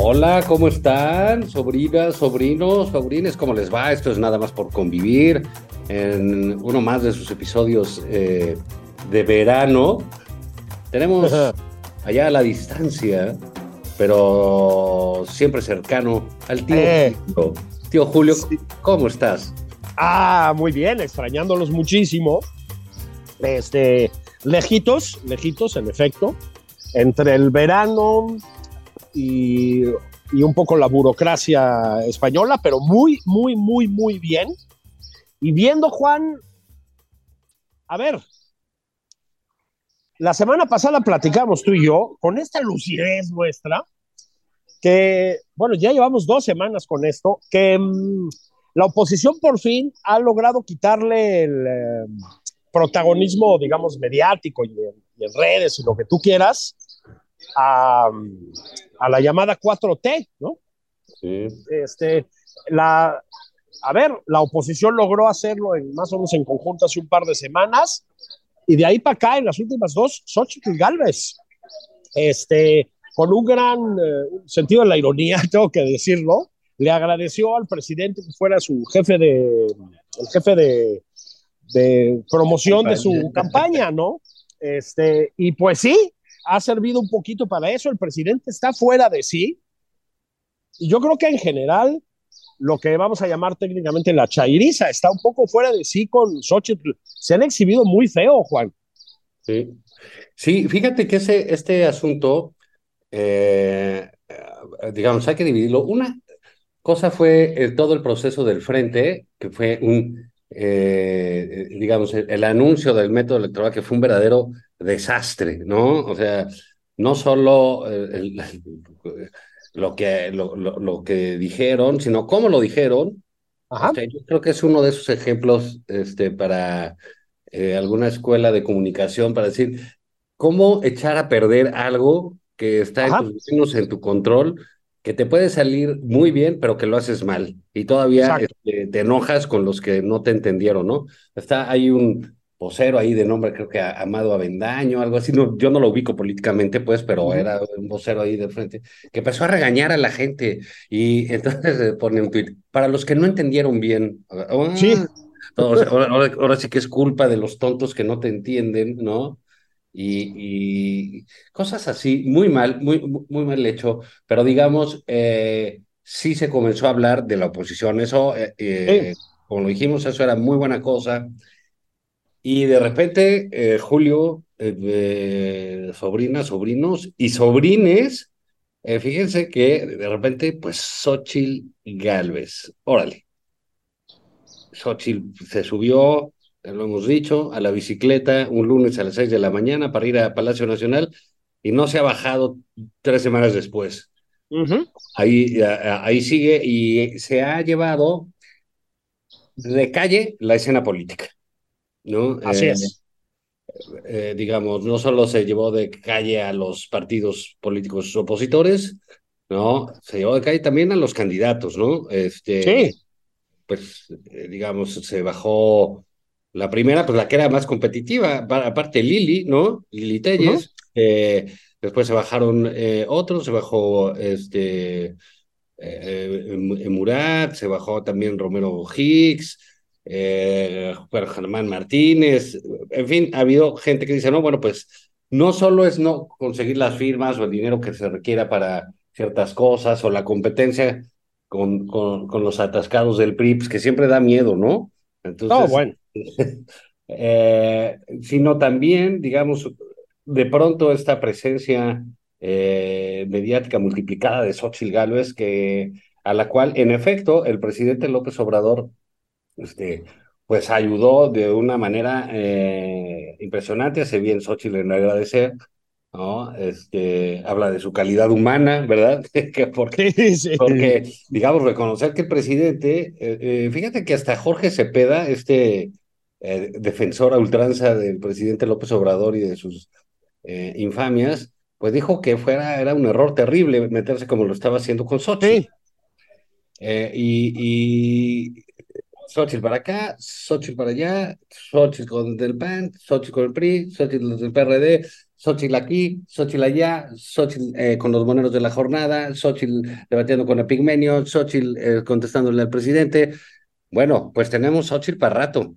Hola, ¿cómo están? Sobrinas, sobrinos, sobrines, ¿cómo les va? Esto es nada más por convivir en uno más de sus episodios eh, de verano. Tenemos allá a la distancia, pero siempre cercano al tío. Eh. Julio. Tío Julio, ¿cómo estás? Ah, muy bien, extrañándolos muchísimo. Este, lejitos, lejitos, en efecto, entre el verano y, un poco la burocracia española, pero muy, muy, muy, muy bien. Y viendo, Juan, a ver, la semana pasada platicamos tú y yo con esta lucidez nuestra, que, bueno, ya llevamos dos semanas con esto, que mm, la oposición por fin ha logrado quitarle el eh, protagonismo, digamos, mediático y en, y en redes y lo que tú quieras a, a la llamada 4T, ¿no? Sí. Este, la, a ver, la oposición logró hacerlo en, más o menos en conjunto hace un par de semanas, y de ahí para acá, en las últimas dos, Xochitl Galvez, este, con un gran eh, sentido de la ironía, tengo que decirlo, le agradeció al presidente que fuera su jefe de, el jefe de, de promoción de su campaña, ¿no? Este, y pues sí, ha servido un poquito para eso. El presidente está fuera de sí. Y yo creo que en general, lo que vamos a llamar técnicamente la chairiza está un poco fuera de sí con Xochitl. Se han exhibido muy feo, Juan. Sí, sí fíjate que ese, este asunto, eh, eh, digamos, hay que dividirlo. Una cosa fue el- todo el proceso del frente, que fue un, eh, digamos, el anuncio del método electoral, que fue un verdadero desastre, ¿no? O sea, no solo eh, el- lo que, lo, lo- lo que dijeron, sino cómo lo dijeron. Ajá. Yo creo que es uno de esos ejemplos este, para eh, alguna escuela de comunicación para decir cómo echar a perder algo que está en tus manos, en tu control, que te puede salir muy bien, pero que lo haces mal. Y todavía este, te enojas con los que no te entendieron, ¿no? Está, hay un vocero ahí de nombre, creo que Amado Avendaño, algo así. No, yo no lo ubico políticamente, pues, pero era un vocero ahí de frente, que empezó a regañar a la gente. Y entonces pone un tuit, para los que no entendieron bien, ah, Sí. ahora, ahora- ahora sí que es culpa de los tontos que no te entienden, ¿no? Y, y cosas así, muy mal, muy, muy mal hecho, pero digamos, eh, sí se comenzó a hablar de la oposición, eso, eh, eh, como lo dijimos, eso era muy buena cosa, y de repente, eh, Julio, eh, sobrinas, sobrinos y sobrines, eh, fíjense que de repente, pues, Xochitl Galvez, órale. Xochitl se subió, lo hemos dicho, a la bicicleta un lunes a las 6 de la mañana para ir a Palacio Nacional y no se ha bajado tres semanas después. Ahí, a- ahí sigue y se ha llevado de calle la escena política, ¿no? Así Eh, es. eh, digamos, no solo se llevó de calle a los partidos políticos opositores, ¿no? Se llevó de calle también a los candidatos, ¿no? Este, Sí. pues, eh, digamos, se bajó la primera, pues la que era más competitiva, pa- aparte Lili, ¿no? Lili Telles, eh, después se bajaron otros, se bajó este Murat, se bajó también Romero Hicks, eh, Germán Martínez, en fin, ha habido gente que dice, no, bueno, pues no solo es no conseguir las firmas o el dinero que se requiera para ciertas cosas o la competencia con, con, con los atascados del PRI, pues, que siempre da miedo, ¿no? Entonces, no, bueno. eh, sino también, digamos, de pronto esta presencia eh, mediática multiplicada de Xochitl Gálvez, que, a la cual, en efecto, el presidente López Obrador este, pues ayudó de una manera eh, impresionante, hace bien Xochitl en agradecer, ¿no? Este, habla de su calidad humana, ¿verdad? porque, porque, digamos, reconocer que el presidente, eh, eh, fíjate que hasta Jorge Cepeda, este defensor a ultranza del presidente López Obrador y de sus infamias, pues dijo que fuera, era un error terrible meterse como lo estaba haciendo con Xochitl. y, y Xochitl para acá, Xochitl para allá, Xochitl con el PAN, Xochitl con el PRI, Xochitl del PRD, Xochitl aquí, Xochitl allá, Xochitl eh, con los moneros de la jornada, Xochitl debatiendo con el Pigmenio, Xochitl eh, contestándole al presidente. Bueno, pues tenemos Xochitl para rato.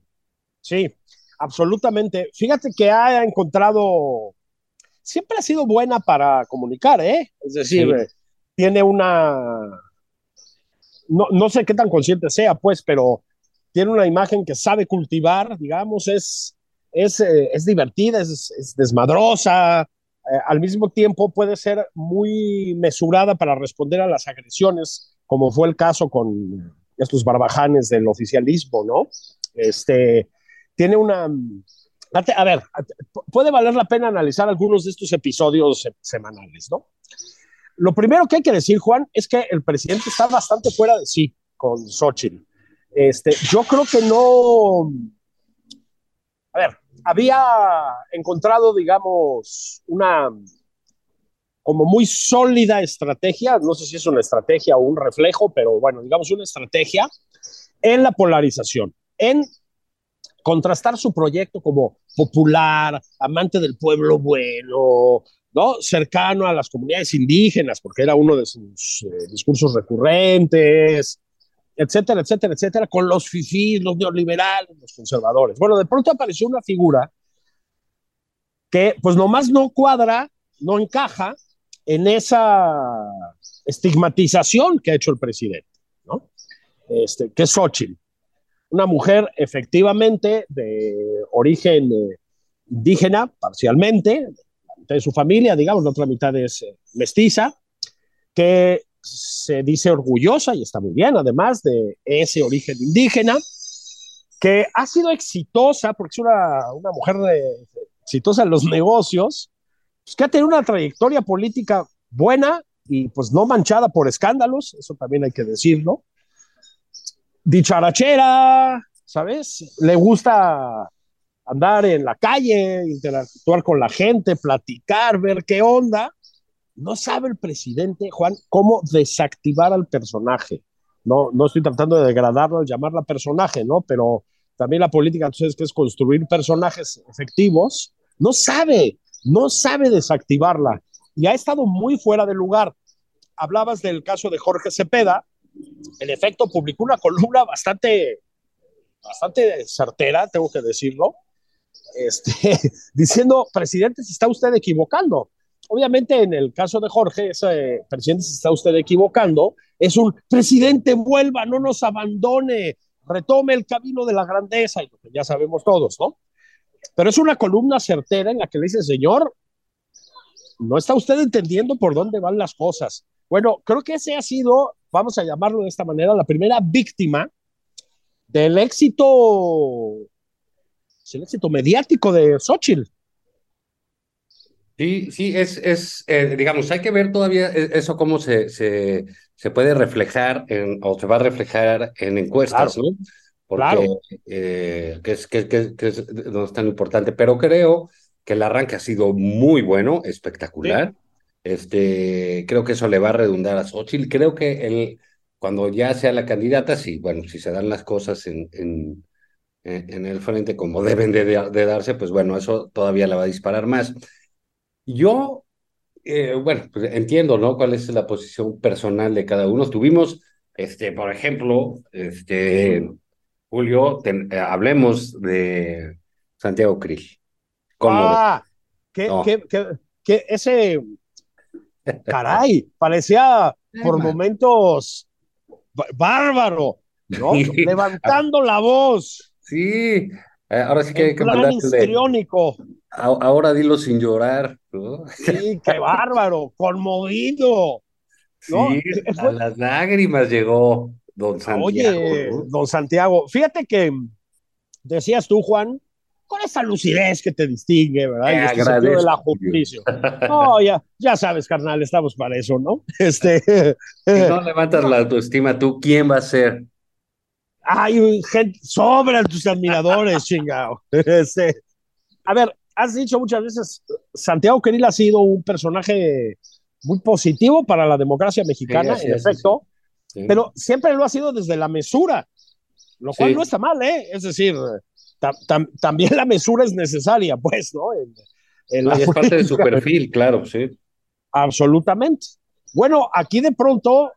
Sí, absolutamente. Fíjate que ha encontrado, siempre ha sido buena para comunicar, ¿eh? Es decir, eh, tiene una, no, no sé qué tan consciente sea, pues, pero tiene una imagen que sabe cultivar, digamos, es, es, eh, es divertida, es, desmadrosa, eh, al mismo tiempo puede ser muy mesurada para responder a las agresiones, como fue el caso con estos barbajanes del oficialismo, ¿no? Este, tiene una... A ver, puede valer la pena analizar algunos de estos episodios semanales, ¿no? Lo primero que hay que decir, Juan, es que el presidente está bastante fuera de sí con Xochitl. Este, yo creo que no. A ver, había encontrado, digamos, una como muy sólida estrategia, no sé si es una estrategia o un reflejo, pero bueno, digamos una estrategia en la polarización, en contrastar su proyecto como popular, amante del pueblo bueno, ¿no? cercano a las comunidades indígenas, porque era uno de sus eh, discursos recurrentes, etcétera, etcétera, etcétera, con los fifís, los neoliberales, los conservadores. Bueno, de pronto apareció una figura que pues nomás no cuadra, no encaja en esa estigmatización que ha hecho el presidente, ¿no? Este, que es Xochitl, una mujer efectivamente de origen eh, indígena, parcialmente, de su familia, digamos, la otra mitad es eh, mestiza, que se dice orgullosa, y está muy bien, además de ese origen indígena, que ha sido exitosa, porque es una, mujer exitosa en los negocios, pues, que ha tenido una trayectoria política buena y pues no manchada por escándalos, eso también hay que decirlo. Dicharachera, ¿sabes? Le gusta andar en la calle, interactuar con la gente, platicar, ver qué onda. No sabe el presidente, Juan, cómo desactivar al personaje. No, no estoy tratando de degradarlo, llamarla personaje, ¿no? Pero también la política, entonces, que es construir personajes efectivos, no sabe, no sabe desactivarla. Y ha estado muy fuera de lugar. Hablabas del caso de Jorge Cepeda. En efecto, publicó una columna bastante, bastante certera, tengo que decirlo, este, diciendo, presidente, se está usted equivocando obviamente en el caso de Jorge, ese presidente se está usted equivocando, es un presidente vuelva, no nos abandone, retome el camino de la grandeza, y ya sabemos todos, ¿no? Pero es una columna certera en la que le dice, señor, no está usted entendiendo por dónde van las cosas. Bueno, creo que ese ha sido, vamos a llamarlo de esta manera, la primera víctima del éxito, el éxito mediático de Xochitl. Sí, sí, es, es eh, digamos, hay que ver todavía e, eso cómo se, se, se puede reflejar en, o se va a reflejar en encuestas, ¿no? Porque eh, que, es, que, que, es, no es tan importante, pero creo que el arranque ha sido muy bueno, espectacular. Este, creo que eso le va a redundar a Xochitl. Creo que él, cuando ya sea la candidata, sí, bueno, si se dan las cosas en, en, en el frente como deben de, de darse, pues bueno, eso todavía la va a disparar más. Yo, eh, bueno, pues entiendo, ¿no? Cuál es la posición personal de cada uno. Tuvimos, este, por ejemplo, este, Julio, eh, hablemos de Santiago Krill. Ah, que, que, que, ese, caray, parecía por momentos bárbaro, ¿no? Levantando la voz. Sí, eh, ahora sí que hay que. Ahora dilo sin llorar, ¿no? Sí, qué bárbaro, conmovido. Sí, a las lágrimas llegó don Santiago. Oye, don Santiago, fíjate que decías tú, Juan, con esa lucidez que te distingue, ¿verdad? Y este de la justicia. No, ya, ya sabes, carnal, estamos para eso, ¿no? Este. Si no levantas la autoestima, tú, ¿quién va a ser? Ay, gente, sobran tus admiradores, chingado. Este, a ver, has dicho muchas veces, Santiago Queril ha sido un personaje muy positivo para la democracia mexicana, en efecto, pero siempre lo ha sido desde la mesura, lo cual no está mal, ¿eh? Es decir, también la mesura es necesaria, pues, ¿no? es parte de su perfil, claro, sí. Absolutamente. Bueno, aquí de pronto,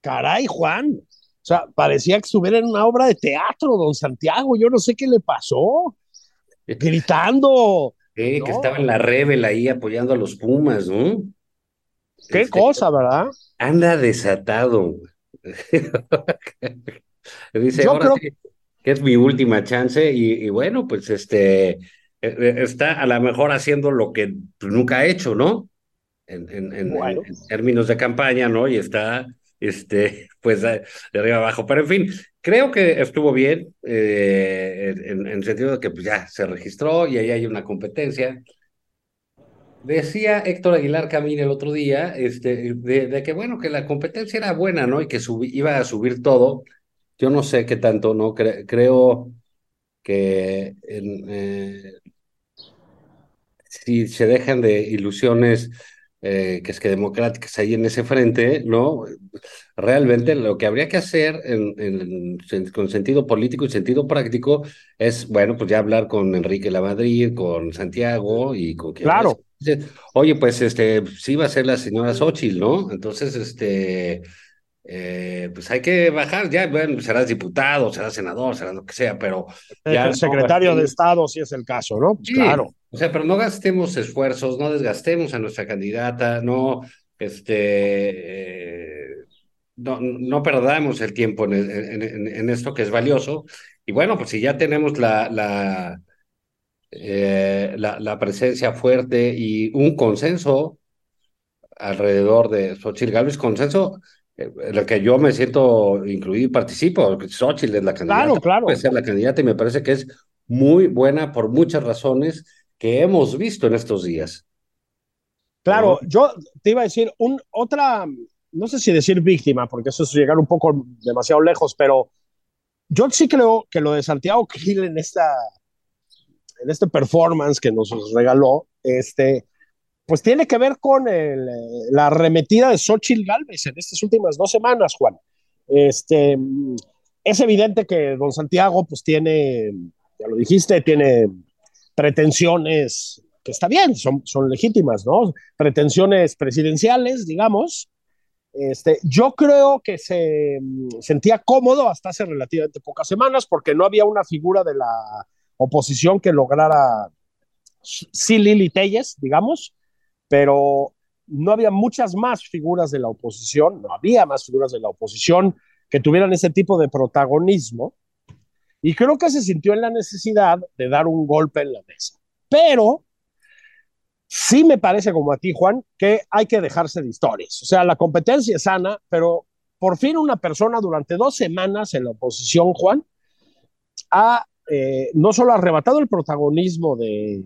caray, Juan, o sea, parecía que estuviera en una obra de teatro, don Santiago, yo no sé qué le pasó, gritando. que estaba en la Rebel ahí apoyando a los Pumas, ¿no? Qué este, cosa, ¿verdad? Anda desatado. Dice, yo creo... que que es mi última chance y, bueno, pues este, e, e, está a lo mejor haciendo lo que nunca ha hecho, ¿no? En, en, términos de campaña, ¿no? Y está, este, pues de arriba abajo. Pero en fin, creo que estuvo bien, eh, en, el sentido de que pues, ya se registró y ahí hay una competencia. Decía Héctor Aguilar Camín el otro día, este, de, que bueno, que la competencia era buena, ¿no? Y que iba a subir todo yo no sé qué tanto, ¿no? creo que eh, si se dejan de ilusiones eh, que es que democráticas ahí en ese frente, ¿no? Realmente lo que habría que hacer en, con sentido político y sentido práctico es, bueno, pues ya hablar con Enrique Lamadrid, con Santiago y con Claro. Oye, pues este, sí va a ser la señora Xochitl, ¿no? Entonces, este, eh, pues hay que bajar, ya, bueno, serás diputado, serás senador, serás lo que sea, pero... Ya el secretario de Estado, si es el caso, ¿no? Pues claro. O sea, pero no gastemos esfuerzos, no desgastemos a nuestra candidata, no, este, eh, no, no perdamos el tiempo en, en, esto que es valioso. Y bueno, pues si ya tenemos la, la, eh, la, la presencia fuerte y un consenso alrededor de Xochitl Gálvez, consenso en el que yo me siento incluido y participo. Xochitl es la candidata. Claro, claro. Puede ser la candidata y me parece que es muy buena por muchas razones que hemos visto en estos días. Claro, yo te iba a decir un, otra, no sé si decir víctima, porque eso es llegar un poco demasiado lejos, pero yo sí creo que lo de Santiago Krill en esta en este performance que nos regaló, este, pues tiene que ver con la arremetida de Xochitl Galvez en estas últimas dos semanas, Juan. Este, es evidente que don Santiago, pues tiene, ya lo dijiste, tiene pretensiones que está bien, son, son legítimas, ¿no? Pretensiones presidenciales, digamos. Este, yo creo que se sentía cómodo hasta hace relativamente pocas semanas porque no había una figura de la oposición que lograra, sí, Lili Telles, digamos, pero no había muchas más figuras de la oposición, no había más figuras de la oposición que tuvieran ese tipo de protagonismo. Y creo que se sintió en la necesidad de dar un golpe en la mesa. Pero sí me parece como a ti, Juan, que hay que dejarse de historias. O sea, la competencia es sana, pero por fin una persona durante dos semanas en la oposición, Juan, ha eh, no solo arrebatado el protagonismo de,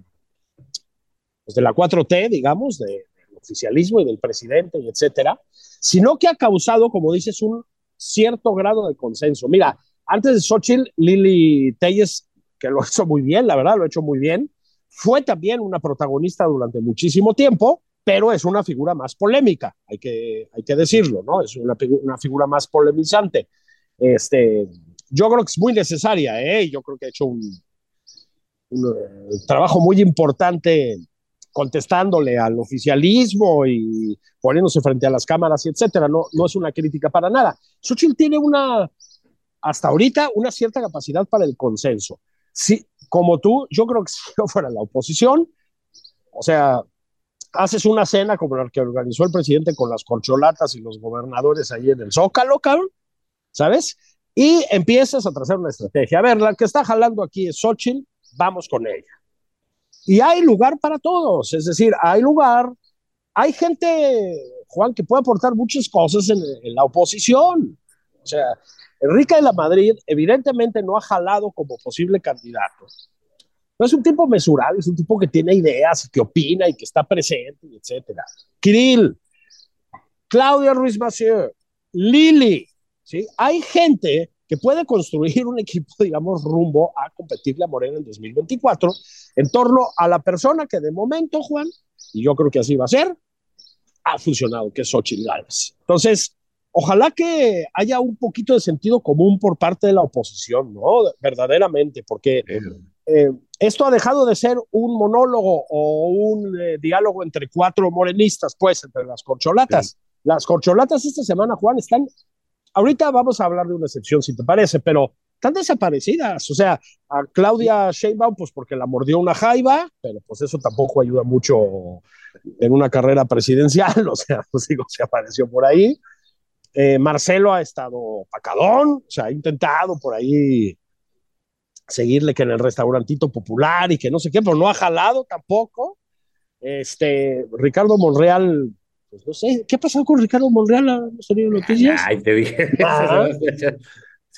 pues, de la 4T, digamos, del oficialismo y del presidente, y etcétera, sino que ha causado, como dices, un cierto grado de consenso. Mira, antes de Xochitl, Lili Telles, que lo hizo muy bien, la verdad, lo ha hecho muy bien, fue también una protagonista durante muchísimo tiempo, pero es una figura más polémica, hay que, hay que decirlo, ¿no? Es una, figura más polemizante. Este, yo creo que es muy necesaria, ¿eh? Yo creo que ha hecho un, un eh, trabajo muy importante contestándole al oficialismo y poniéndose frente a las cámaras y etcétera. No, no es una crítica para nada. Xochitl tiene una, hasta ahorita, una cierta capacidad para el consenso. Sí, como tú, yo creo que si no fuera la oposición, o sea, haces una cena como la que organizó el presidente con las corcholatas y los gobernadores ahí en el Zócalo, cabrón, ¿sabes? Y empiezas a trazar una estrategia. A ver, la que está jalando aquí es Xochitl, vamos con ella. Y hay lugar para todos, es decir, hay lugar, hay gente, Juan, que puede aportar muchas cosas en, la oposición. O sea, Enrique de la Madrid evidentemente no ha jalado como posible candidato. No es un tipo mesurado, es un tipo que tiene ideas, que opina y que está presente, etcétera. Kirill, Claudia Ruiz Massieu, Lili, ¿sí? Hay gente que puede construir un equipo, digamos, rumbo a competirle a Morena en 2024 en torno a la persona que de momento, Juan, y yo creo que así va a ser, ha funcionado, que es Xochitl Gálvez. Entonces, ojalá que haya un poquito de sentido común por parte de la oposición, ¿no? Verdaderamente, porque eh, esto ha dejado de ser un monólogo o un eh, diálogo entre cuatro morenistas, pues, entre las corcholatas. Sí. Las corcholatas esta semana, Juan, están, ahorita vamos a hablar de una excepción, si te parece, pero están desaparecidas. O sea, a Claudia Sheinbaum, pues porque la mordió una jaiba, pero pues eso tampoco ayuda mucho en una carrera presidencial, o sea, pues digo, se apareció por ahí. Eh, Marcelo ha estado pacadón, o sea, ha intentado por ahí seguirle que en el restaurantito popular y que no sé qué, pero no ha jalado tampoco. Este, Ricardo Monreal, pues no sé, ¿qué ha pasado con Ricardo Monreal? ¿No tenido noticias? Ay, te dije. Ah.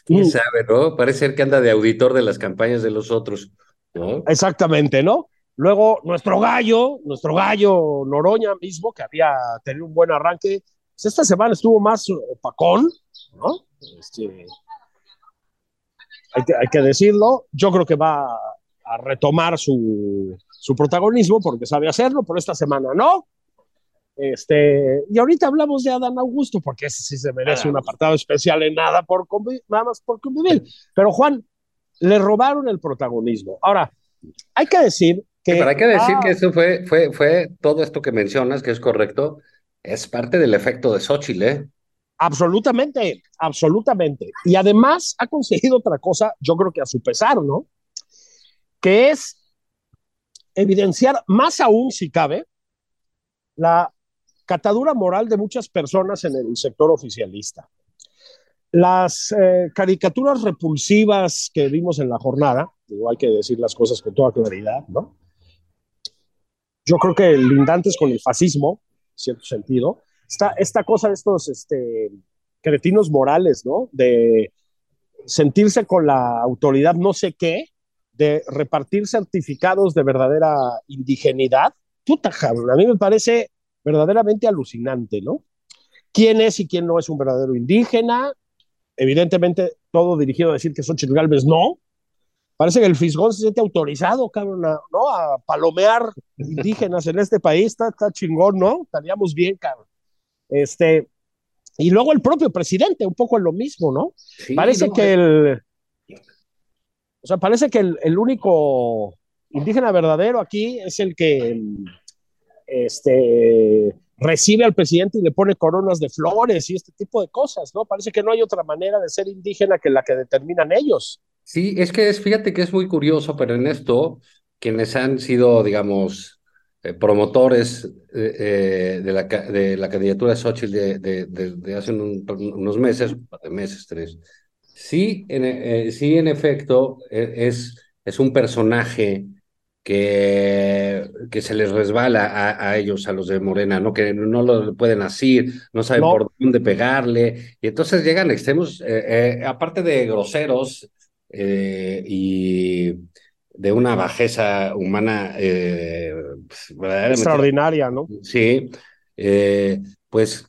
¿Quién sabe, no? Parece ser que anda de auditor de las campañas de los otros, ¿no? Exactamente, ¿no? Luego, nuestro gallo, nuestro gallo Noroña mismo, que había tenido un buen arranque, pues esta semana estuvo más opacón, ¿no? Este, hay que, hay que decirlo. Yo creo que va a retomar su, su protagonismo porque sabe hacerlo, pero esta semana no. Este, y ahorita hablamos de Adán Augusto, porque ese sí se merece un apartado especial en nada, por nada más por convivir. Pero Juan, le robaron el protagonismo. Ahora, hay que decir que. Sí, pero hay que decir ah, que eso fue, fue, fue todo esto que mencionas, que es correcto, es parte del efecto de Xochitl, ¿eh? Absolutamente, absolutamente. Y además ha conseguido otra cosa, yo creo que a su pesar, ¿no? Que es evidenciar más aún, si cabe, la catadura moral de muchas personas en el sector oficialista. Las eh, caricaturas repulsivas que vimos en la jornada, digo, hay que decir las cosas con toda claridad, ¿no? Yo creo que lindantes con el fascismo, en cierto sentido, esta, esta cosa de estos este, cretinos morales, ¿no? De sentirse con la autoridad no sé qué, de repartir certificados de verdadera indigenidad, puta, cabrón, a mí me parece verdaderamente alucinante, ¿no? ¿Quién es y quién no es un verdadero indígena? Evidentemente, todo dirigido a decir que Xochitl Galvez no. Parece que el Fisgón se siente autorizado, cabrón, a, ¿no? A palomear indígenas en este país. Está, está chingón, ¿no? Estaríamos bien, cabrón. Este, y luego el propio presidente, un poco en lo mismo, ¿no? Sí, parece no, que el. O sea, parece que el, el, único indígena verdadero aquí es el que este, recibe al presidente y le pone coronas de flores y este tipo de cosas, ¿no? Parece que no hay otra manera de ser indígena que la que determinan ellos. Sí, es que es, fíjate que es muy curioso, pero en esto, quienes han sido, digamos, eh, promotores eh, eh, de, la, de la candidatura de Xochitl de, hace un, unos meses, meses, tres, sí, en, eh, sí, en efecto, es, es un personaje que, que se les resbala a, a, ellos, a los de Morena, ¿no? Que no lo pueden asir, no saben no. por dónde pegarle, y entonces llegan extremos, eh, eh, aparte de groseros eh, y de una bajeza humana pues, extraordinaria, ¿no? Sí, pues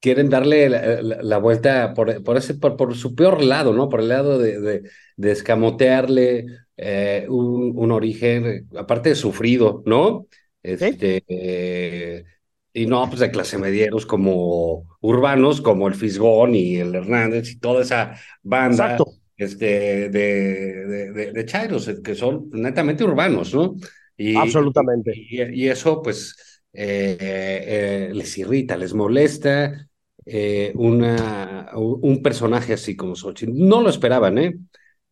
quieren darle la, la, la vuelta por, por, ese, por, por, su peor lado, ¿no? Por el lado de, de, de escamotearle eh, un, un, origen, aparte de sufrido, ¿no? Este, eh, y no, pues de clase medieros como urbanos, como el Fisgón y el Hernández y toda esa banda este, de, de, de, de Chairos, que son netamente urbanos, ¿no? Y, Absolutamente. Y, y, eso, pues, eh, eh, les irrita, les molesta eh, una, un personaje así como Xochitl. No lo esperaban, ¿eh?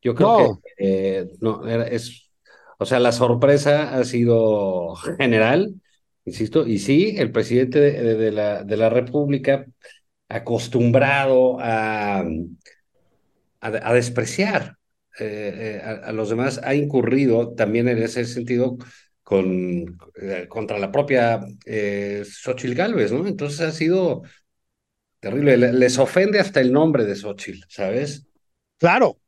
Yo creo no. que eh, no, es, o sea, la sorpresa ha sido general insisto, y sí, el presidente de, la, de la República acostumbrado a, a, despreciar eh, eh, a, los demás, ha incurrido también en ese sentido con, eh, contra la propia eh, Xochitl Galvez, ¿no? Entonces ha sido terrible. Les ofende hasta el nombre de Xochitl, ¿sabes? Claro,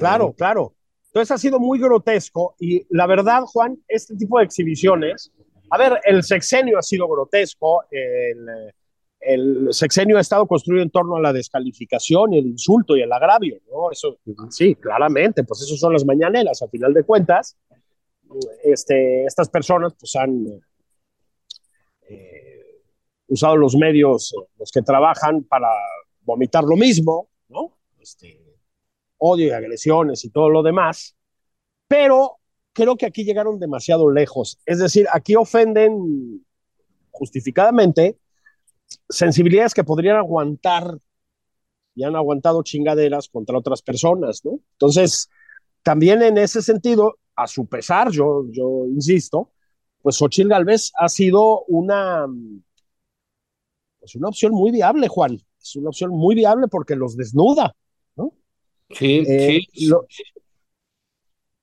claro, claro. Entonces ha sido muy grotesco y la verdad, Juan, este tipo de exhibiciones, a ver, el sexenio ha sido grotesco, el, el sexenio ha estado construido en torno a la descalificación y el insulto y el agravio, ¿no? Eso, sí, claramente, pues eso son las mañaneras, a final de cuentas. Este, estas personas pues han eh, usado los medios, los que trabajan para vomitar lo mismo, ¿no? Este, odio y agresiones y todo lo demás, pero creo que aquí llegaron demasiado lejos. Es decir, aquí ofenden justificadamente sensibilidades que podrían aguantar y han aguantado chingaderas contra otras personas, ¿no? Entonces, también en ese sentido, a su pesar, yo, insisto, pues Xochitl Galvez ha sido una, pues una opción muy viable, Juan. Es una opción muy viable porque los desnuda. Sí, eh, sí.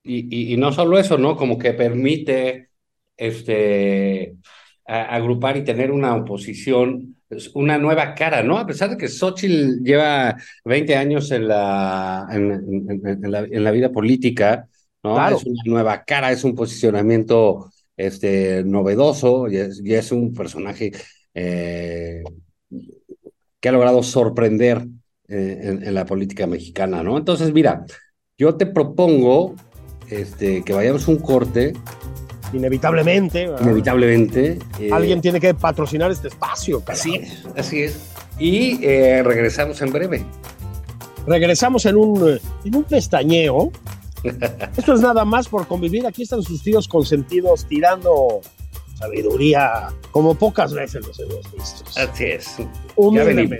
Y, y, no solo eso, ¿no? Como que permite este, agrupar y tener una oposición, una nueva cara, ¿no? A pesar de que Xochitl lleva 20 años en la, en, la, en la, vida política, ¿no? Es una nueva cara, es un posicionamiento este, novedoso y es, un personaje eh, que ha logrado sorprender eh, en, la política mexicana, ¿no? Entonces, mira, yo te propongo este, que vayamos un corte. Inevitablemente. Inevitablemente. Eh, Alguien tiene que patrocinar este espacio. Así es, así es. Y regresamos en breve. Regresamos en un, en un pestañeo esto es nada más por convivir. Aquí están sus tíos consentidos tirando sabiduría como pocas veces los hemos visto. Así es. Humildemente.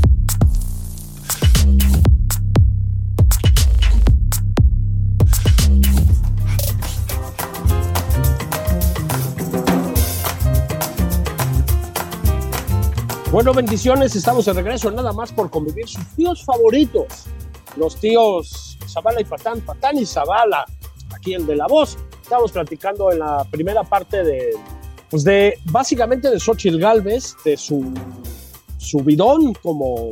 Bueno, bendiciones, estamos de regreso, nada más por convivir sus tíos favoritos, los tíos Zavala y Patán, Patán y Zavala, aquí el de la voz, estábamos platicando en la primera parte de, pues de básicamente de Xochitl Galvez, de su subidón como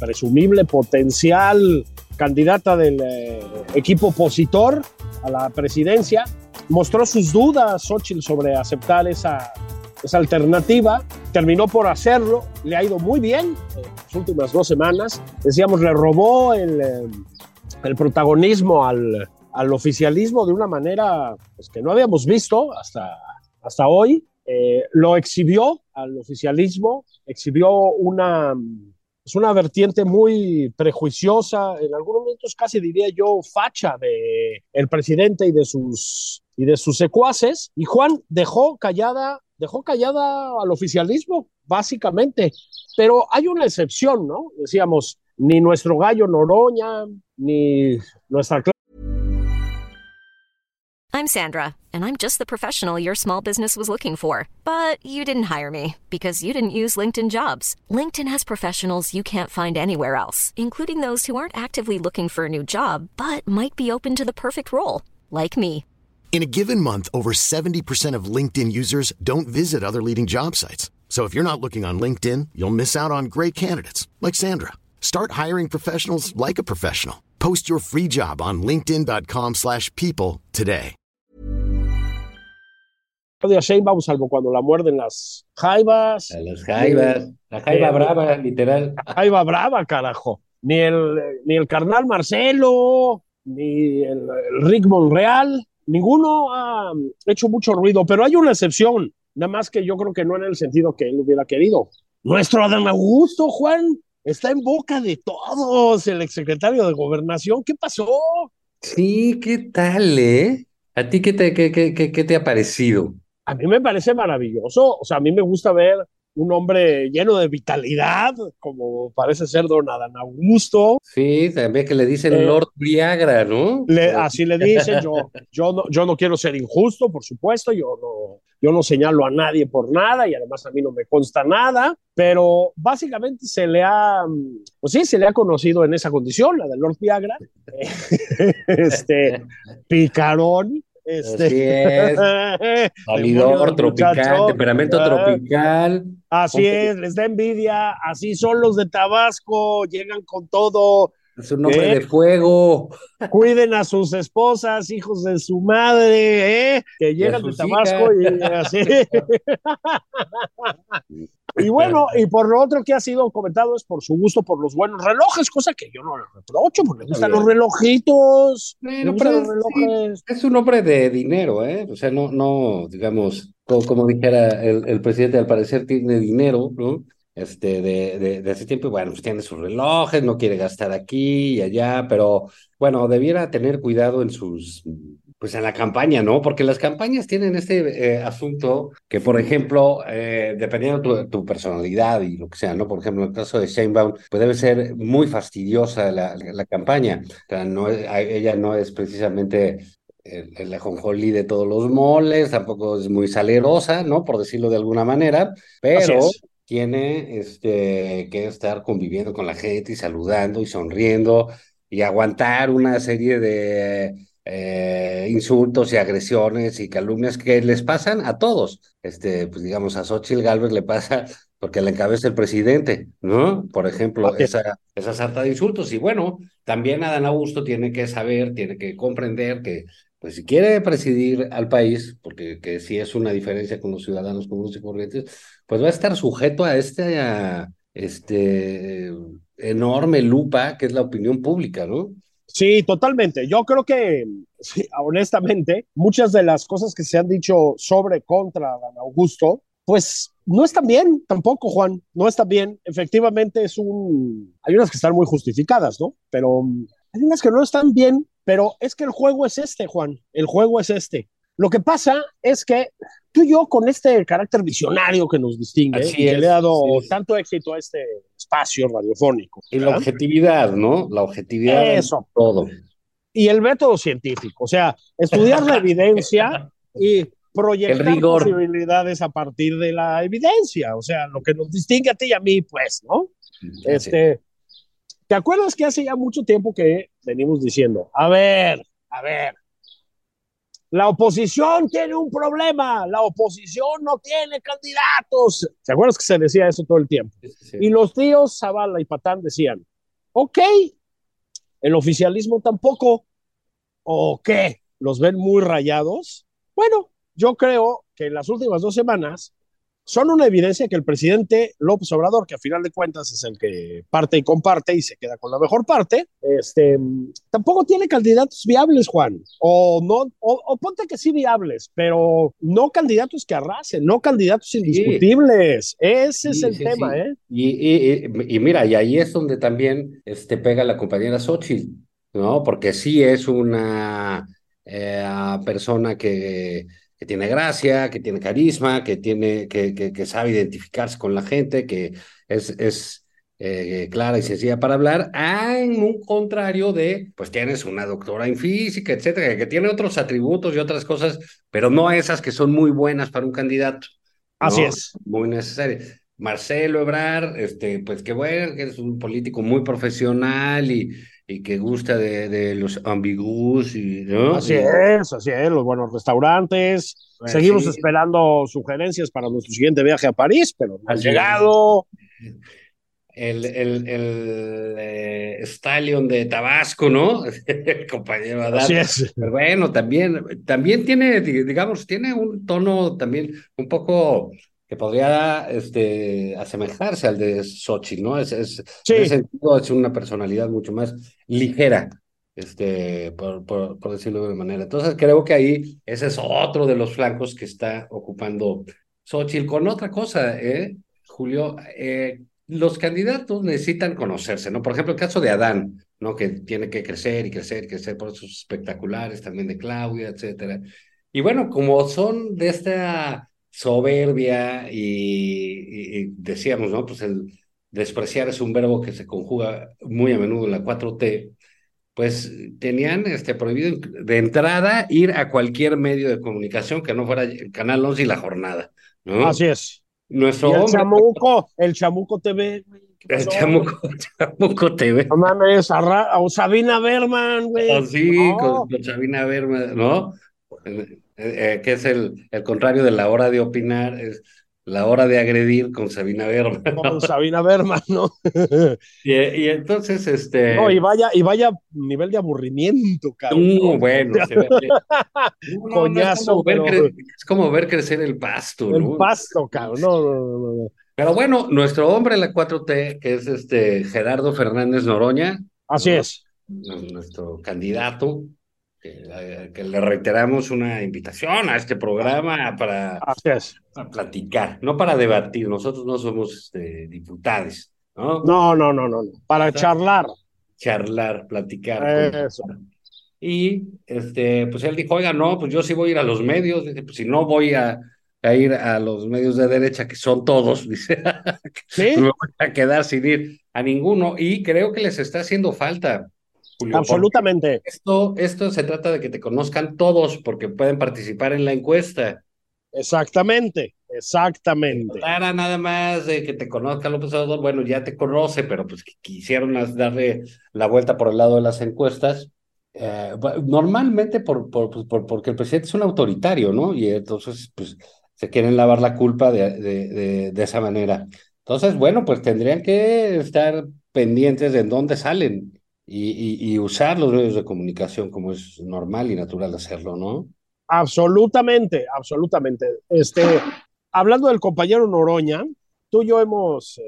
presumible potencial candidata del eh, equipo opositor a la presidencia. Mostró sus dudas Xochitl sobre aceptar esa, esa alternativa. Terminó por hacerlo, le ha ido muy bien en las últimas dos semanas. Decíamos, le robó el, eh, el protagonismo al, al oficialismo de una manera pues, que no habíamos visto hasta, hasta hoy. Eh, lo exhibió al oficialismo, exhibió una, es una vertiente muy prejuiciosa, en algunos momentos casi diría yo facha de el presidente y de sus y de sus secuaces y Juan dejó callada dejó callada al oficialismo básicamente, pero hay una excepción, ¿no? Decíamos ni nuestro gallo Noroña ni nuestra I'm Sandra, and I'm just the professional your small business was looking for. But you didn't hire me because you didn't use LinkedIn jobs. LinkedIn has professionals you can't find anywhere else, including those who aren't actively looking for a new job but might be open to the perfect role, like me. In a given month, over 70% of LinkedIn users don't visit other leading job sites. So if you're not looking on LinkedIn, you'll miss out on great candidates like Sandra. Start hiring professionals like a professional. Post your free job on linkedin.com/people today. Claudia Sheinbaum, salvo cuando la muerden las jaivas. Las jaivas, la jaiva brava, literal. La jaiva brava, carajo. Ni el, ni el carnal Marcelo, ni el, el Rick Monreal, ninguno ha hecho mucho ruido, pero hay una excepción. nada más que yo creo que no en el sentido que él hubiera querido. Nuestro Adán Augusto, Juan, está en boca de todos, el exsecretario de Gobernación. ¿Qué pasó? Sí, ¿qué tal, eh? ¿A ti qué te, qué, qué, qué te ha parecido? A mí me parece maravilloso. O sea, a mí me gusta ver un hombre lleno de vitalidad, como parece ser don Adán Augusto. Sí, también que le dicen eh, Lord Viagra, ¿no? así le dicen, yo, yo, no, yo no quiero ser injusto, por supuesto, yo no, yo no señalo a nadie por nada y además a mí no me consta nada, pero básicamente se le ha, pues sí, se le ha conocido en esa condición, la del Lord Viagra, este, picarón, este, así es. Validor, tropical, temperamento tropical. Así es, les da envidia. Así son los de Tabasco, llegan con todo. Es un hombre de fuego. Cuiden a sus esposas, hijos de su madre, ¿eh? que llegan de Tabasco y así. Y bueno, y por lo otro que ha sido comentado es por su gusto por los buenos relojes, cosa que yo no le reprocho, porque le gustan los relojitos. es, un hombre de dinero, ¿eh? O sea, no, no, digamos, como, dijera el, presidente, al parecer tiene dinero, ¿no? Este, de, de, de hace tiempo, bueno, pues tiene sus relojes, no quiere gastar aquí y allá, pero bueno, debiera tener cuidado en sus pues en la campaña, ¿no? Porque las campañas tienen este eh, asunto que, por ejemplo, eh, dependiendo de tu, personalidad y lo que sea, ¿no? Por ejemplo, en el caso de Sheinbaum, pues debe ser muy fastidiosa la, la, campaña. O sea, no, ella no es precisamente el, ajonjolí de todos los moles, tampoco es muy salerosa, ¿no? Por decirlo de alguna manera, pero tiene este, que estar conviviendo con la gente y saludando y sonriendo y aguantar una serie de eh, insultos y agresiones y calumnias que les pasan a todos. Este, pues digamos, a Xochitl Galvez le pasa porque le encabeza el presidente, ¿no? Por ejemplo, esa, esa sarta de insultos. Y bueno, también Adán Augusto tiene que saber, tiene que comprender que, pues si quiere presidir al país, porque que sí es una diferencia con los ciudadanos comunes y corrientes, pues va a estar sujeto a este, a este enorme lupa que es la opinión pública, ¿no? Sí, totalmente. Yo creo que, honestamente, muchas de las cosas que se han dicho sobre contra Dan Augusto, pues no están bien tampoco, Juan, no están bien. Efectivamente es un... Hay unas que están muy justificadas, ¿no? Pero hay unas que no están bien, pero es que el juego es este, Juan, el juego es este. Lo que pasa es que tú y yo, con este carácter visionario que nos distingue, y que le ha dado tanto éxito a este espacio radiofónico. Y la objetividad, ¿no? La objetividad. Eso. Todo. Y el método científico, o sea, estudiar la evidencia y proyectar posibilidades a partir de la evidencia, o sea, lo que nos distingue a ti y a mí, pues, ¿no? Este, ¿te acuerdas que hace ya mucho tiempo que venimos diciendo, a ver, a ver, la oposición tiene un problema, la oposición no tiene candidatos. ¿Se acuerdas que se decía eso todo el tiempo? Y los tíos Zavala y Patán decían, ok, el oficialismo tampoco, ¿o qué? ¿Los ven muy rayados? Bueno, yo creo que en las últimas dos semanas son una evidencia que el presidente López Obrador, que a final de cuentas es el que parte y comparte y se queda con la mejor parte, este, tampoco tiene candidatos viables, Juan. O no, o, ponte que sí viables, pero no candidatos que arrasen, no candidatos indiscutibles. Ese es el tema, ¿eh? Y, y, mira, y ahí es donde también este, pega la compañera Xochitl, ¿no? Porque sí es una eh, persona que que tiene gracia, que tiene carisma, que, tiene, que, que, sabe identificarse con la gente, que es, es eh, clara y sencilla para hablar, en un contrario de, pues tienes una doctora en física, etcétera, que tiene otros atributos y otras cosas, pero no esas que son muy buenas para un candidato. Así es. Muy necesarias. Marcelo Ebrar, este, pues qué bueno, que es un político muy profesional y, y que gusta de, de los ambiguos. Y, ¿no? Así es, así es, los buenos restaurantes. Pues Seguimos esperando sugerencias para nuestro siguiente viaje a París, pero no ha llegado. El, el, el eh, Stallion de Tabasco, ¿no? el compañero Adán. Así es. Pero bueno, también, también tiene, digamos, tiene un tono también un poco que podría este, asemejarse al de Sochi, ¿no? Es, es, sí. En ese sentido es una personalidad mucho más ligera, este, por, por, por, decirlo de una manera. Entonces creo que ahí ese es otro de los flancos que está ocupando Xochitl, con otra cosa, ¿eh? Julio, eh, los candidatos necesitan conocerse, ¿no? Por ejemplo, el caso de Adán, ¿no? Que tiene que crecer y crecer y crecer por sus espectaculares, también de Claudia, etcétera. Y bueno, como son de esta soberbia y, y decíamos, ¿no? Pues el despreciar es un verbo que se conjuga muy a menudo en la 4T, pues tenían este, prohibido de entrada ir a cualquier medio de comunicación que no fuera el Canal 11 y La Jornada. ¿no? Así es. Nuestro Y el hombre, chamuco, el chamuco TV. güey, ¿qué el? Chamuco, Chamuco TV. No mames, a Sabina Berman, güey. No, con, con Sabina Berman, ¿no? Eh, eh, que es el, el contrario de la hora de opinar, es la hora de agredir con Sabina Berman. con Sabina Berman, ¿no? Y, y entonces, este. No, y vaya, y vaya nivel de aburrimiento, cabrón. No, bueno, se ve- No, Coñazo, es, como pero- es como ver crecer el pasto, El ¿no? pasto, cabrón. No, no, no. Pero bueno, nuestro hombre en la 4T, que es este Gerardo Fernández Noroña, Así es. nuestro candidato, que, que le reiteramos una invitación a este programa para, es. platicar, no para debatir. Nosotros no somos este, diputados, ¿no? No, no, no, no. Para charlar. Charlar, platicar. Eso. Y este, pues él dijo, oiga, no, pues yo sí voy a ir a los medios, dice, pues si no voy a, a ir a los medios de derecha, que son todos, dice, Sí, me voy a quedar sin ir a ninguno. Y creo que les está haciendo falta, Julio. absolutamente. Esto, esto se trata de que te conozcan todos, porque pueden participar en la encuesta. Exactamente. Exactamente. Para nada más de que te conozca López Obrador, bueno, ya te conoce, pero pues quisieron darle la vuelta por el lado de las encuestas. Eh, normalmente por, por, pues, por- porque el presidente es un autoritario, ¿no? Y entonces, pues, se quieren lavar la culpa de, de, de, de esa manera. Entonces, bueno, pues tendrían que estar pendientes de en dónde salen y, y, usar los medios de comunicación como es normal y natural hacerlo, ¿no? Absolutamente, absolutamente. Este, hablando del compañero Noroña, tú y yo hemos eh,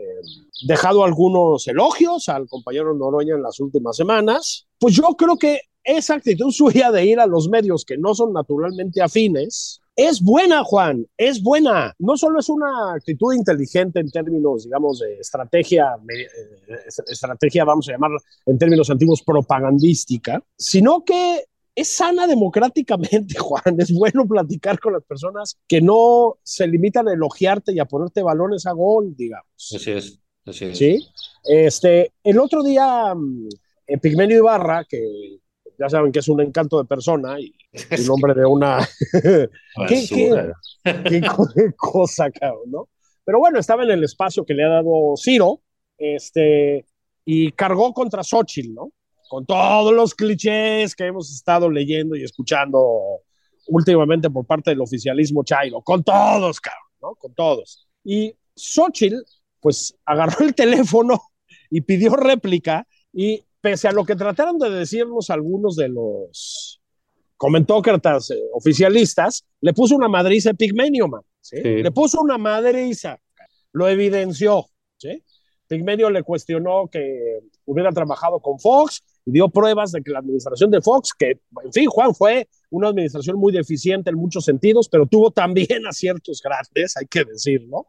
dejado algunos elogios al compañero Noroña en las últimas semanas. Pues yo creo que esa actitud suya de ir a los medios que no son naturalmente afines es buena, Juan, es buena. No solo es una actitud inteligente en términos, digamos, de estrategia, eh, estrategia, vamos a llamar en términos antiguos, propagandística, sino que es sana democráticamente, Juan. Es bueno platicar con las personas que no se limitan a elogiarte y a ponerte balones a gol, digamos. Así es, así es. ¿Sí? Este, el otro día, mm, Pigmenio Ibarra, que ya saben que es un encanto de persona y un hombre de una. ¿Qué, qué, qué cosa, cabrón, ¿no? Pero bueno, estaba en el espacio que le ha dado Ciro, este, y cargó contra Xochitl, ¿no? Con todos los clichés que hemos estado leyendo y escuchando últimamente por parte del oficialismo chairo, con todos, cabrón, ¿no? Con todos. Y Xochitl, pues agarró el teléfono y pidió réplica y pese a lo que trataron de decirnos algunos de los comentócratas eh, oficialistas, le puso una madriza a Pigmenio, man, ¿sí? Sí. Le puso una madriza, lo evidenció, ¿sí? Pigmenio le cuestionó que hubiera trabajado con Fox y dio pruebas de que la administración de Fox, que, en fin, Juan, fue una administración muy deficiente en muchos sentidos, pero tuvo también aciertos grandes, hay que decirlo.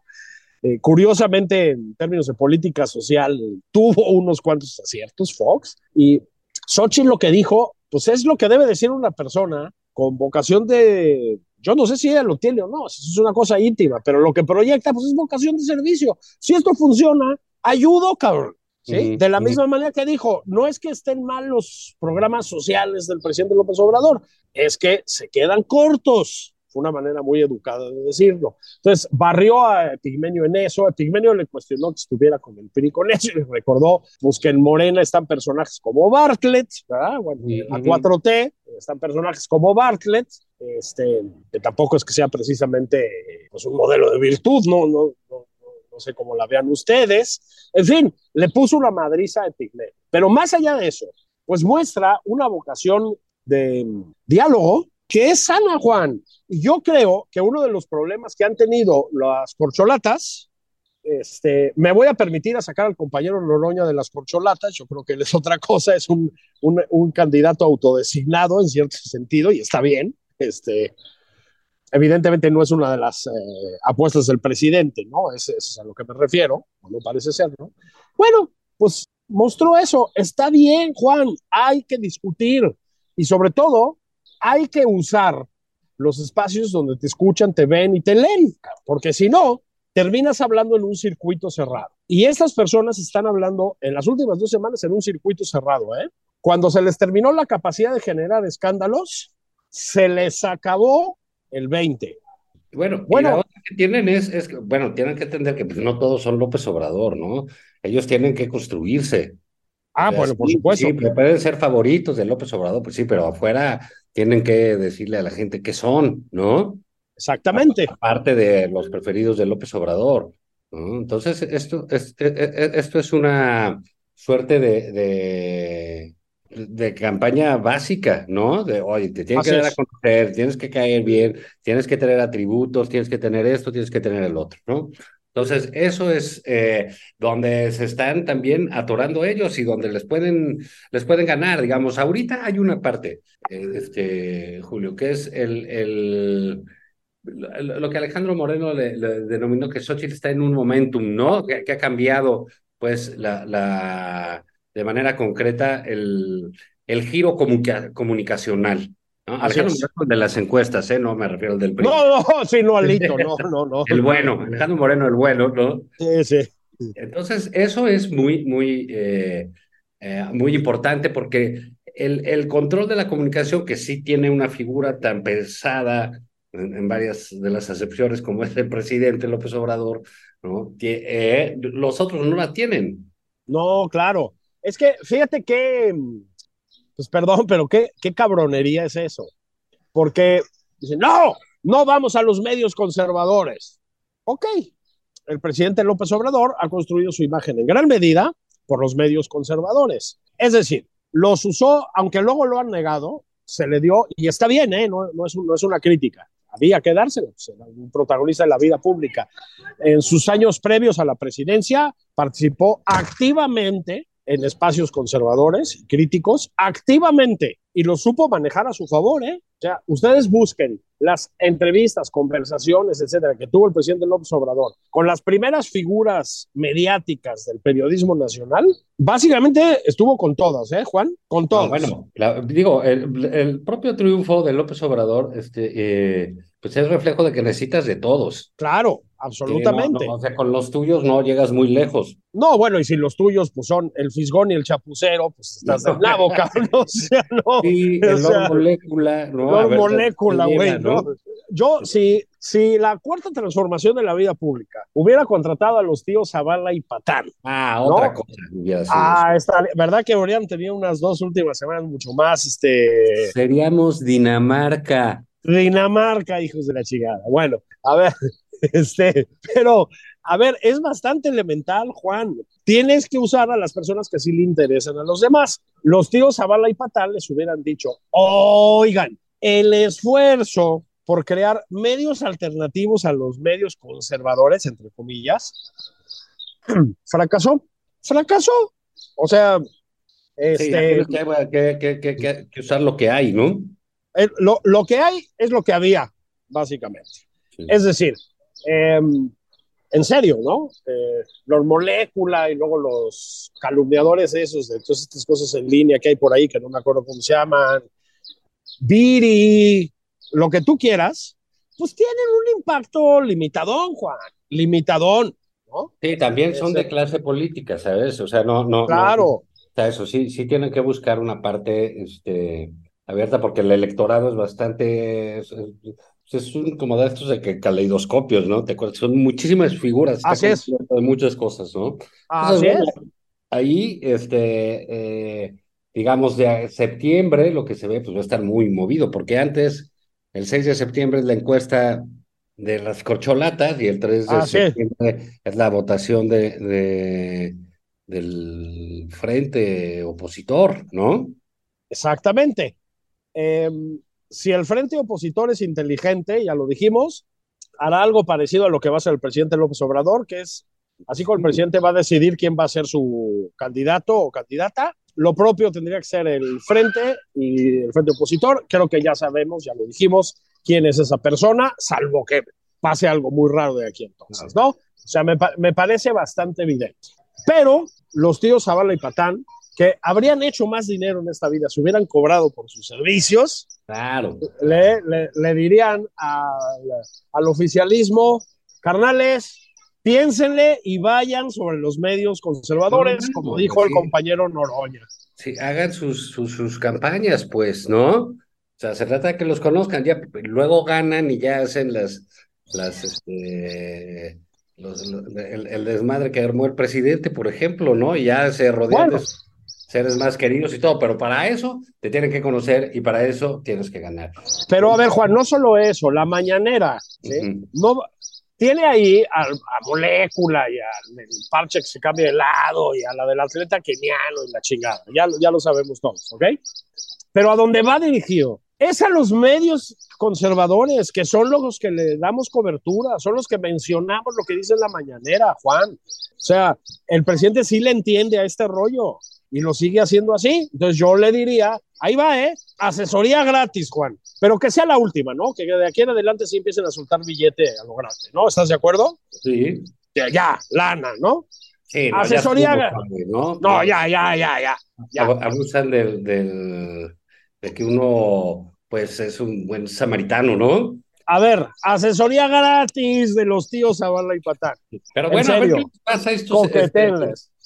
Eh, curiosamente, en términos de política social, tuvo unos cuantos aciertos Fox. Y Xochitl lo que dijo, pues es lo que debe decir una persona con vocación de. Yo no sé si ella lo tiene o no, eso es una cosa íntima, pero lo que proyecta, pues es vocación de servicio. Si esto funciona, ayudo, cabrón. ¿sí? Ujú, De la misma manera que dijo, no es que estén mal los programas sociales del presidente López Obrador, es que se quedan cortos. Fue una manera muy educada de decirlo. Entonces, barrió a Epigmenio en eso. Epigmenio le cuestionó que estuviera con el PRI con eso y le recordó pues, que en Morena están personajes como Bartlett, ¿verdad? Bueno, Ujú. 4T están personajes como Bartlett, este, que tampoco es que sea precisamente pues, un modelo de virtud, no, no, no, no sé cómo la vean ustedes. En fin, le puso una madriza a Epigmenio. Pero más allá de eso, pues muestra una vocación de diálogo que es sana, Juan. Yo creo que uno de los problemas que han tenido las corcholatas, este, me voy a permitir a sacar al compañero Noroña de las corcholatas, yo creo que él es otra cosa, es un, un, candidato autodesignado en cierto sentido y está bien. Este, evidentemente no es una de las eh, apuestas del presidente, ¿no? Eso es a lo que me refiero, no parece ser, ¿no? Bueno, pues mostró eso. Está bien, Juan, hay que discutir y sobre todo hay que usar los espacios donde te escuchan, te ven y te leen, porque si no, terminas hablando en un circuito cerrado. Y estas personas están hablando en las últimas dos semanas en un circuito cerrado, ¿eh? Cuando se les terminó la capacidad de generar escándalos, se les acabó el 20. Bueno, bueno, y la otra que tienen es, es, bueno, tienen que entender que pues, no todos son López Obrador, ¿no? Ellos tienen que construirse. Ah, bueno, por supuesto. Sí, pueden ser favoritos de López Obrador, pues sí, pero afuera tienen que decirle a la gente qué son, ¿no? Exactamente. Aparte de los preferidos de López Obrador. ¿no? Entonces, esto es, e, e, e, esto es una suerte de, de, de campaña básica, ¿no? De, oye, te tienes que dar a conocer, tienes que caer bien, tienes que tener atributos, tienes que tener esto, tienes que tener el otro, ¿no? Entonces, eso es eh, donde se están también atorando ellos y donde les pueden, les pueden ganar. Digamos, ahorita hay una parte, eh, este, Julio, que es el, el, lo que Alejandro Moreno le, denominó que Xochitl está en un momentum, ¿no? Que, que ha cambiado, pues, la, la, de manera concreta el, el giro comunicacional. ¿No? de las encuestas, ¿eh? No me refiero al del PRI. No, no, sí, no, Alito, no, no, no. el bueno, Alejandro Moreno, el bueno, ¿no? Sí, sí. Entonces, eso es muy, muy, eh, eh, muy importante porque el, el control de la comunicación, que sí tiene una figura tan pesada en, varias de las acepciones, como es el presidente López Obrador, ¿no? Eh, los otros no la tienen. No, claro. Es que fíjate que pues perdón, pero qué, qué cabronería es eso. Porque dicen, no, no vamos a los medios conservadores. Ok, el presidente López Obrador ha construido su imagen en gran medida por los medios conservadores. Es decir, los usó, aunque luego lo han negado, se le dio, y está bien, ¿eh? no, no, es, no es una crítica, había que dárselo, un protagonista de la vida pública. En sus años previos a la presidencia, participó activamente en espacios conservadores, críticos, activamente y lo supo manejar a su favor. ¿eh? O sea, ustedes busquen las entrevistas, conversaciones, etcétera, que tuvo el presidente López Obrador con las primeras figuras mediáticas del periodismo nacional. Básicamente estuvo con todas, ¿eh, Juan? Con todas. bueno, digo, el, el, propio triunfo de López Obrador, este, eh, pues es reflejo de que necesitas de todos. Claro, absolutamente. o sea, con los tuyos no llegas muy lejos. No, bueno, y si los tuyos pues son el fisgón y el chapucero, pues estás del nabo, cabrón. O sea, no. Sí, el sea, molécula, ¿no? molécula, güey, ¿no? Yo, si, si la cuarta transformación de la vida pública hubiera contratado a los tíos Zavala y Patán. Ah, otra cosa. Ah, está, ¿verdad que habrían tenido unas dos últimas semanas mucho más, este... Seríamos Dinamarca. Dinamarca, hijos de la chingada. Bueno, a ver, este, pero, a ver, es bastante elemental, Juan. Tienes que usar a las personas que sí le interesan a los demás. Los tíos Zavala y Patal les hubieran dicho, oigan, el esfuerzo por crear medios alternativos a los medios conservadores, entre comillas, fracasó, fracasó. O sea, este, sí, que, que, que, que, usar lo que hay, ¿no? Eh, lo, lo, que hay es lo que había, básicamente. Sí. Es decir, eh, en serio, ¿no? Eh, los molécula y luego los calumniadores esos de todas estas cosas en línea que hay por ahí, que no me acuerdo cómo se llaman, Viri, lo que tú quieras, pues tienen un impacto limitadón, Juan, limitadón, ¿no? Sí, también son de clase política, ¿sabes? O sea, no, no. Claro. No, o sea, eso sí, sí tienen que buscar una parte, este, abierta porque el electorado es bastante es, un, como de estos de que caleidoscopios, ¿no? Te acuerdas, son muchísimas figuras, Así es. de muchas cosas, ¿no? Así Entonces, es. Bueno, ahí, este, eh, digamos, de septiembre, lo que se ve, pues va a estar muy movido, porque antes, el 6 de septiembre es la encuesta de las corcholatas y el 3 de Así septiembre es. es la votación de, de, del frente opositor, ¿no? Exactamente. Eh, si el frente opositor es inteligente, ya lo dijimos, hará algo parecido a lo que va a hacer el presidente López Obrador, que es, así como el presidente va a decidir quién va a ser su candidato o candidata, lo propio tendría que ser el frente y el frente opositor. Creo que ya sabemos, ya lo dijimos, quién es esa persona, salvo que pase algo muy raro de aquí entonces, ¿no? O sea, me, me parece bastante evidente. Pero los tíos Zavala y Patán, que habrían hecho más dinero en esta vida si hubieran cobrado por sus servicios, claro. le, le, dirían al oficialismo, carnales, piénsenle y vayan sobre los medios conservadores, como dijo el compañero Noroña. Sí, hagan sus, sus, campañas, pues, ¿no? O sea, se trata de que los conozcan, ya luego ganan y ya hacen las, las, este, el, desmadre que armó el presidente, por ejemplo, ¿no? Y ya se rodean de seres más queridos y todo, pero para eso te tienen que conocer y para eso tienes que ganar. Pero a ver, Juan, no solo eso, la mañanera, ¿sí? no, tiene ahí a, Molécula y al parche que se cambia de lado y a la del atleta keniano y la chingada, ya, ya lo sabemos todos, ¿ok? Pero a dónde va dirigido es a los medios conservadores, que son los que le damos cobertura, son los que mencionamos lo que dice la mañanera, Juan. O sea, el presidente sí le entiende a este rollo y lo sigue haciendo así. Entonces yo le diría, ahí va, ¿eh? Asesoría gratis, Juan. Pero que sea la última, ¿no? Que de aquí en adelante sí empiecen a soltar billete a lo grande, ¿no? ¿Estás de acuerdo? Sí. Ya, ya lana, ¿no? Sí, Asesoría gratis. ¿no? no, ya, ya, ya, ya. Abusan del, del, de que uno pues es un buen samaritano, ¿no? A ver, asesoría gratis de los tíos Zavala y Patán. Pero bueno, a ver qué pasa estos, este,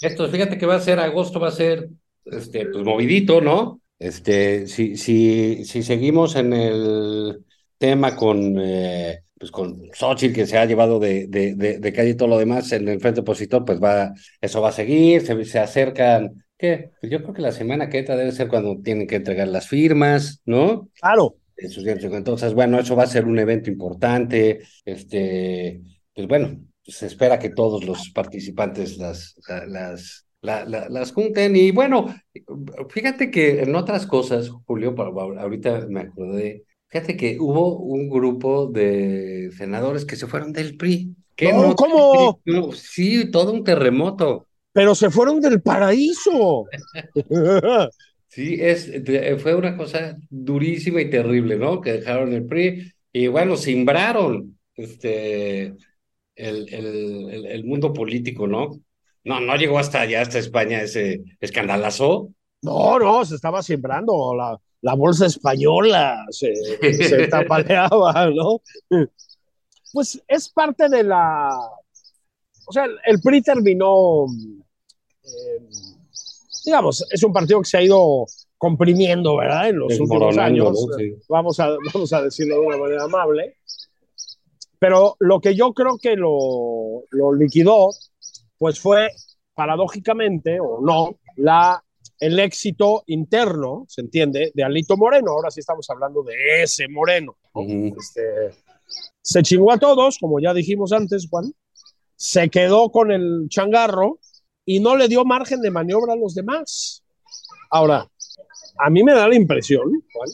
estos, fíjate que va a ser agosto, va a ser este, pues movidito, ¿no? Este, si, si, si seguimos en el tema con, eh, pues con Xochitl, que se ha llevado de, de, de, calle y todo lo demás en el frente opositor, pues va, eso va a seguir, se, se acercan ¿Qué? Pues yo creo que la semana que entra debe ser cuando tienen que entregar las firmas, ¿no? Claro. Entonces, bueno, eso va a ser un evento importante. Este, pues bueno, se espera que todos los participantes las, las, las junten. Y bueno, fíjate que en otras cosas, Julio, ahorita me acordé, fíjate que hubo un grupo de senadores que se fueron del PRI. no, ¿Cómo? sí, todo un terremoto pero se fueron del paraíso. Sí, es, fue una cosa durísima y terrible, ¿no? Que dejaron el PRI y bueno, simbraron este, el, el, el, mundo político, ¿no? No, no llegó hasta allá, hasta España, ese escandalazo. No, no, se estaba sembrando la, la bolsa española, se, se tapaleaba, ¿no? Pues es parte de la... O sea, el PRI terminó eh, digamos, es un partido que se ha ido comprimiendo, ¿verdad? En los últimos años, vamos, a, vamos a decirlo de una manera amable. Pero lo que yo creo que lo, lo liquidó, pues fue paradójicamente o no, la, el éxito interno, ¿se entiende?, de Alito Moreno. Ahora sí estamos hablando de ese Moreno. este, se chingó a todos, como ya dijimos antes, Juan. Se quedó con el changarro y no le dio margen de maniobra a los demás. Ahora, a mí me da la impresión, Juan,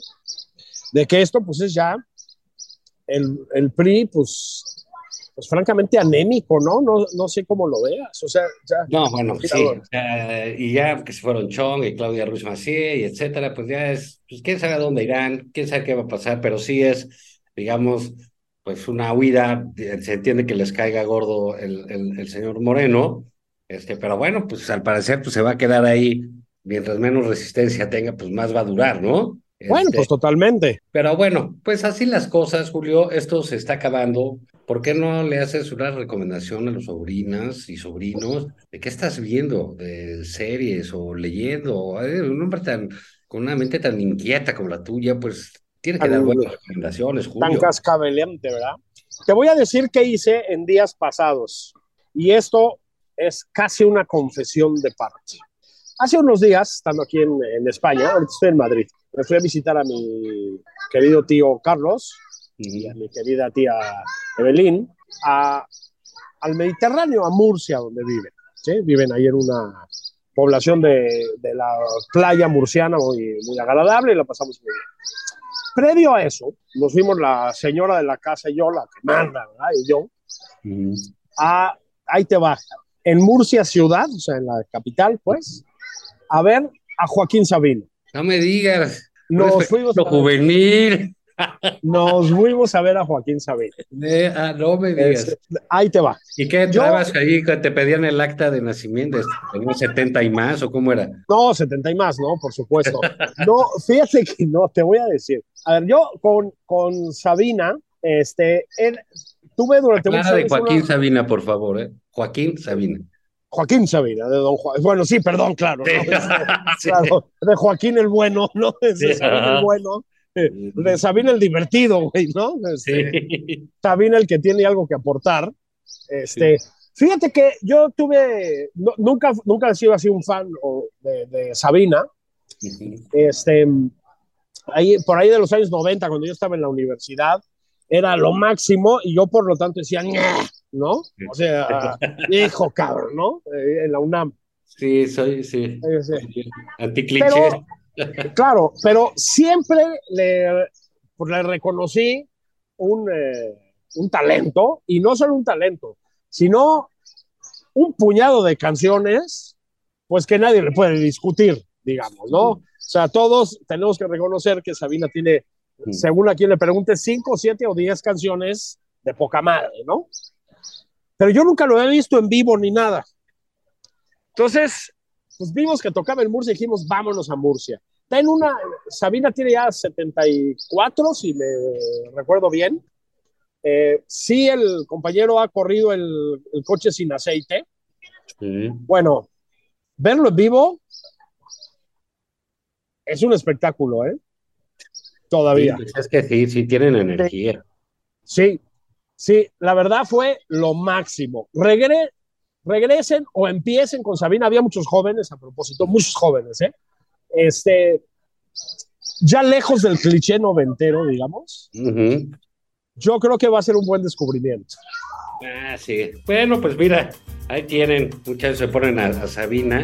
de que esto pues es ya el, el PRI, pues, pues francamente anémico, ¿no? ¿no? No sé cómo lo veas, o sea, ya... No, bueno, sí, y ya que se fueron Chong y Claudia Ruiz Macié y etcétera, pues ya es, pues quién sabe a dónde irán, quién sabe qué va a pasar, pero sí es, digamos, pues una huida, se entiende que les caiga gordo el, el, el señor Moreno, este, pero bueno, pues al parecer pues, se va a quedar ahí. Mientras menos resistencia tenga, pues más va a durar, ¿no? Bueno, pues este, totalmente. Pero bueno, pues así las cosas, Julio. Esto se está acabando. ¿Por qué no le haces una recomendación a los sobrinas y sobrinos de qué estás viendo, de series o leyendo? un hombre tan con una mente tan inquieta como la tuya, pues tiene que dar buenas recomendaciones, Julio. Tan cascabeleante, ¿verdad? Te voy a decir qué hice en días pasados. Y esto es casi una confesión de parte. Hace unos días, estando aquí en, en España, estoy en Madrid, me fui a visitar a mi querido tío Carlos y a mi querida tía Evelyn a, al Mediterráneo, a Murcia, donde viven. ¿sí? Viven ahí en una población de, de, la playa murciana muy, muy agradable y la pasamos muy bien. Previo a eso, nos fuimos la señora de la casa y yo, la que manda, ¿verdad? Y yo, a, ahí te baja, en Murcia ciudad, o sea, en la capital, pues, a ver a Joaquín Sabino. No me digas. Nos fuimos a... juvenil. nos fuimos a ver a Joaquín Sabina. ah, no me digas. Este, ahí te va. ¿Y qué trabas ahí te pedían el acta de nacimiento? ¿Tenías 70 y más o cómo era? No, 70 y más, ¿no? Por supuesto. No, fíjate que no, te voy a decir. A ver, yo con, con Sabina, este, él, tuve durante muchos años. de Joaquín Sabina, por favor, ¿eh? Joaquín Sabina. Joaquín Sabina, de Don Juan. Bueno, sí, perdón, claro. claro de Joaquín el bueno, ¿no? De Sabina el bueno. De Sabina el divertido, güey, ¿no? Este, Sabina el que tiene algo que aportar. Este, Fíjate que yo tuve, nunca, nunca he sido así un fan de, de Sabina. Este, ahí, por ahí de los años 90, cuando yo estaba en la universidad, era lo máximo y yo por lo tanto decía, ¿no? O sea, hijo cabrón, ¿no? Eh, en la UNAM. Sí, soy, sí. Anticliché. claro, pero siempre le, pues, le reconocí un, eh, un talento, y no solo un talento, sino un puñado de canciones, pues que nadie le puede discutir, digamos, ¿no? O sea, todos tenemos que reconocer que Sabina tiene según a quien le pregunte, cinco, siete o diez canciones de poca madre, ¿no? Pero yo nunca lo he visto en vivo ni nada. Entonces, pues vimos que tocaba en Murcia y dijimos, vámonos a Murcia. en una, Sabina tiene ya 74, si me recuerdo bien. Eh, sí, el compañero ha corrido el, coche sin aceite. Bueno, verlo en vivo es un espectáculo, ¿eh? todavía. Pues es que sí, sí tienen energía. Sí, sí, la verdad fue lo máximo. Regre, regresen o empiecen con Sabina. Había muchos jóvenes, a propósito, muchos jóvenes, ¿eh? Este, ya lejos del cliché noventero, digamos. Yo creo que va a ser un buen descubrimiento. Ah, sí. Bueno, pues mira, ahí tienen, muchachos se ponen a Sabina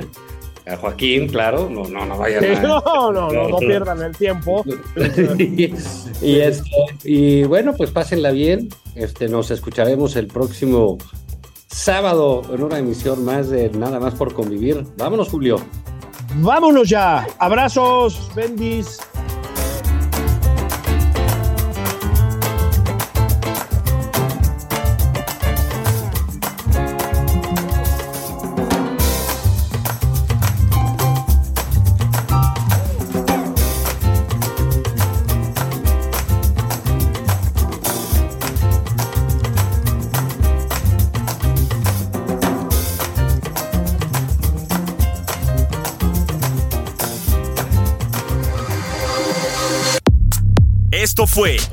a Joaquín, claro, no, no, no vayan a... No, no, no, no pierdan el tiempo. y, este, y bueno, pues pásenla bien. Este, nos escucharemos el próximo sábado en una emisión más de Nada más por convivir. Vámonos, Julio. Vámonos ya. Abrazos, bendis.